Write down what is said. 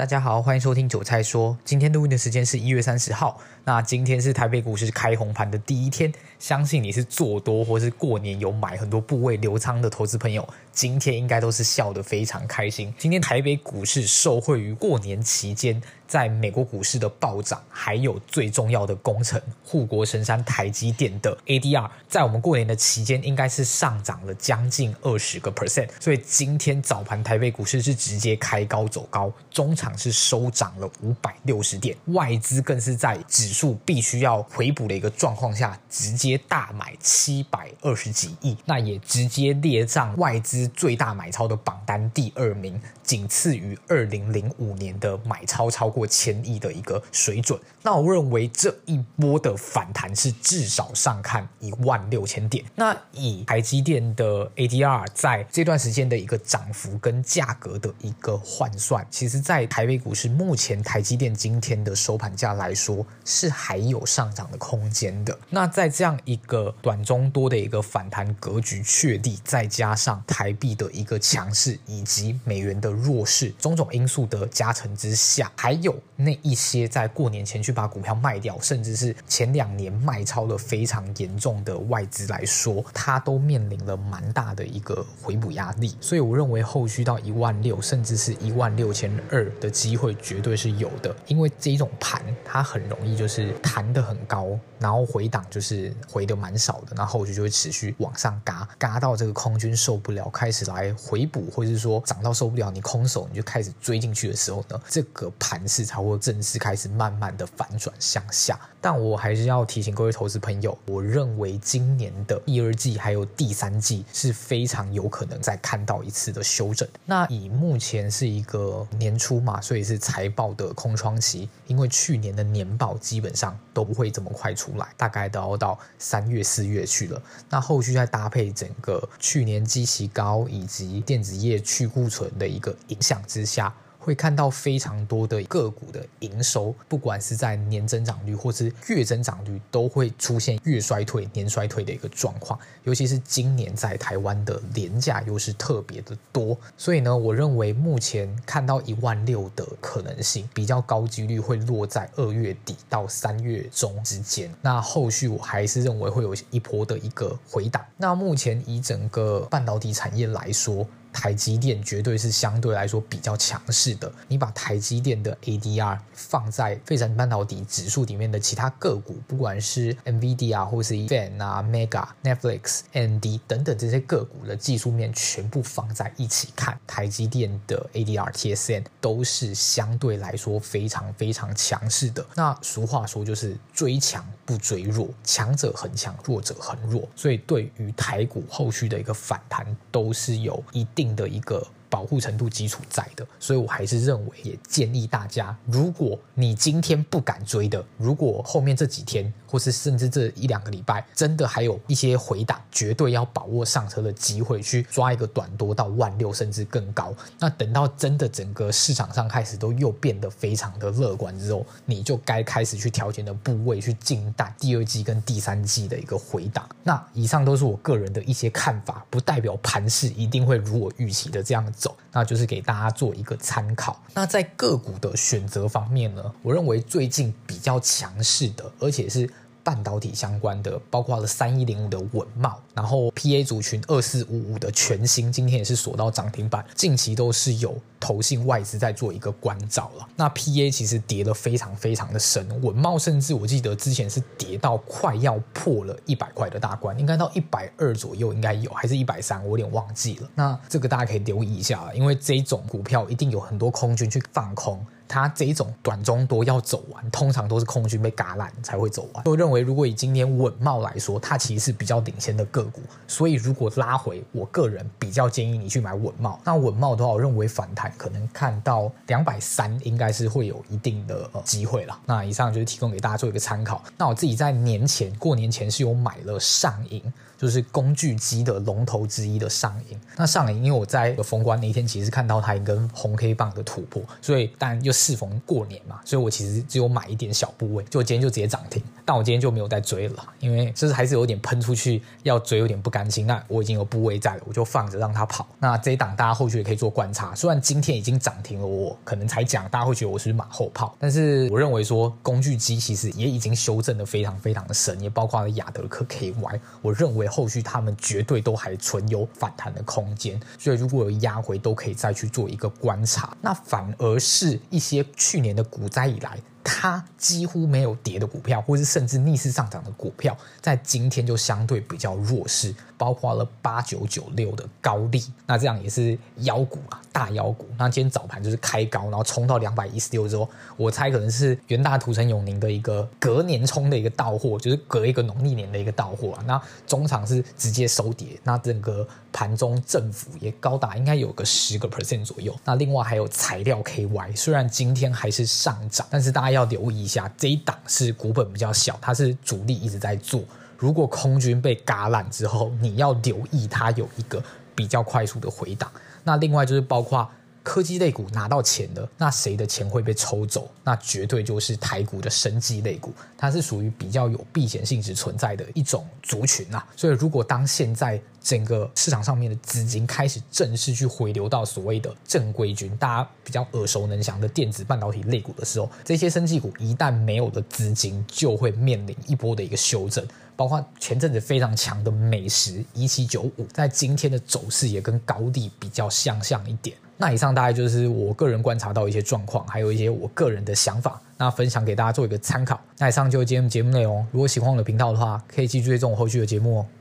大家好，欢迎收听韭菜说。今天录音的时间是一月三十号。那今天是台北股市开红盘的第一天，相信你是做多或是过年有买很多部位流仓的投资朋友，今天应该都是笑得非常开心。今天台北股市受惠于过年期间在美国股市的暴涨，还有最重要的工程护国神山台积电的 ADR，在我们过年的期间应该是上涨了将近二十个 percent。所以今天早盘台北股市是直接开高走高，中场是收涨了五百六十点，外资更是在指数必须要回补的一个状况下，直接大买七百二十几亿，那也直接列上外资最大买超的榜单第二名，仅次于二零零五年的买超超过过千亿的一个水准。那我认为这一波的反弹是至少上看一万六千点。那以台积电的 ADR 在这段时间的一个涨幅跟价格的一个换算，其实，在台北股市目前台积电今天的收盘价来说，是还有上涨的空间的。那在这样一个短中多的一个反弹格局确立，再加上台币的一个强势以及美元的弱势，种种因素的加成之下，还有那一些在过年前去把股票卖掉，甚至是前两年卖超的非常严重的外资来说，它都面临了蛮大的一个回补压力。所以我认为后续到一万六，甚至是一万六千二的机会绝对是有的，因为这一种盘它很容易就是弹得很高，然后回档就是回得蛮少的，然后后续就会持续往上嘎，嘎到这个空军受不了，开始来回补，或者是说涨到受不了，你空手你就开始追进去的时候呢，这个盘是势才会正式开始慢慢的反转向下。但我还是要提醒各位投资朋友，我认为今年的第二季还有第三季是非常有可能再看到一次的修正。那以目前是一个年初嘛，所以是财报的空窗期，因为去年的年报基本上都不会这么快出来，大概都要到三月四月去了。那后续再搭配整个去年基期高以及电子业去库存的一个影响之下。会看到非常多的个股的营收，不管是在年增长率或是月增长率，都会出现月衰退、年衰退的一个状况。尤其是今年在台湾的连假又是特别的多，所以呢，我认为目前看到一万六的可能性比较高几率会落在二月底到三月中之间。那后续我还是认为会有一波的一个回档。那目前以整个半导体产业来说，台积电绝对是相对来说比较强势的。你把台积电的 ADR 放在费城半导体指数里面的其他个股，不管是 NVIDIA 或是 Fan 啊、Mega、Netflix、AMD 等等这些个股的技术面全部放在一起看，台积电的 ADR、TSM 都是相对来说非常非常强势的。那俗话说就是追强不追弱，强者恒强，弱者恒弱。所以对于台股后续的一个反弹，都是有一定。定的一个。保护程度基础在的，所以我还是认为，也建议大家，如果你今天不敢追的，如果后面这几天，或是甚至这一两个礼拜，真的还有一些回档，绝对要把握上车的机会，去抓一个短多到万六甚至更高。那等到真的整个市场上开始都又变得非常的乐观之后，你就该开始去调节的部位，去静待第二季跟第三季的一个回档。那以上都是我个人的一些看法，不代表盘势一定会如我预期的这样子走，那就是给大家做一个参考。那在个股的选择方面呢，我认为最近比较强势的，而且是。半导体相关的，包括了三一零五的稳茂，然后 PA 族群二四五五的全新，今天也是锁到涨停板。近期都是有投信外资在做一个关照了。那 PA 其实跌得非常非常的深，稳茂甚至我记得之前是跌到快要破了一百块的大关，应该到一百二左右应该有，还是一百三，我有点忘记了。那这个大家可以留意一下了，因为这种股票一定有很多空军去放空。它这一种短中多要走完，通常都是空军被嘎烂才会走完。我认为，如果以今天稳茂来说，它其实是比较领先的个股，所以如果拉回，我个人比较建议你去买稳茂。那稳茂的话，我认为反弹可能看到两百三，应该是会有一定的机会了。那以上就是提供给大家做一个参考。那我自己在年前过年前是有买了上银。就是工具机的龙头之一的上银，那上银因为我在封关那一天，其实看到它一根红 K 棒的突破，所以当然又适逢过年嘛，所以我其实只有买一点小部位，就今天就直接涨停，但我今天就没有再追了，因为就是还是有点喷出去要嘴有点不甘心，那我已经有部位在了，我就放着让它跑。那这一档大家后续也可以做观察，虽然今天已经涨停了，我可能才讲，大家会觉得我是马后炮，但是我认为说工具机其实也已经修正的非常非常的深，也包括了亚德克 KY，我认为后续他们绝对都还存有反弹的空间，所以如果有压回，都可以再去做一个观察。那反而是一些去年的股灾以来。它几乎没有跌的股票，或是甚至逆势上涨的股票，在今天就相对比较弱势，包括了八九九六的高力，那这样也是妖股啊，大妖股。那今天早盘就是开高，然后冲到两百一十六之后，我猜可能是元大图城永宁的一个隔年冲的一个到货，就是隔一个农历年的一个到货啊。那中场是直接收跌，那整个盘中振幅也高达应该有个十个 percent 左右。那另外还有材料 KY，虽然今天还是上涨，但是大家。要留意一下，这一档是股本比较小，它是主力一直在做。如果空军被嘎烂之后，你要留意它有一个比较快速的回档。那另外就是包括。科技类股拿到钱的，那谁的钱会被抽走？那绝对就是台股的生技类股，它是属于比较有避险性质存在的一种族群啊。所以，如果当现在整个市场上面的资金开始正式去回流到所谓的正规军，大家比较耳熟能详的电子半导体类股的时候，这些生技股一旦没有了资金，就会面临一波的一个修正。包括前阵子非常强的美食一七九五，在今天的走势也跟高地比较相像一点。那以上大概就是我个人观察到一些状况，还有一些我个人的想法，那分享给大家做一个参考。那以上就是今天节目内容。如果喜欢我的频道的话，可以继续追踪我后续的节目哦。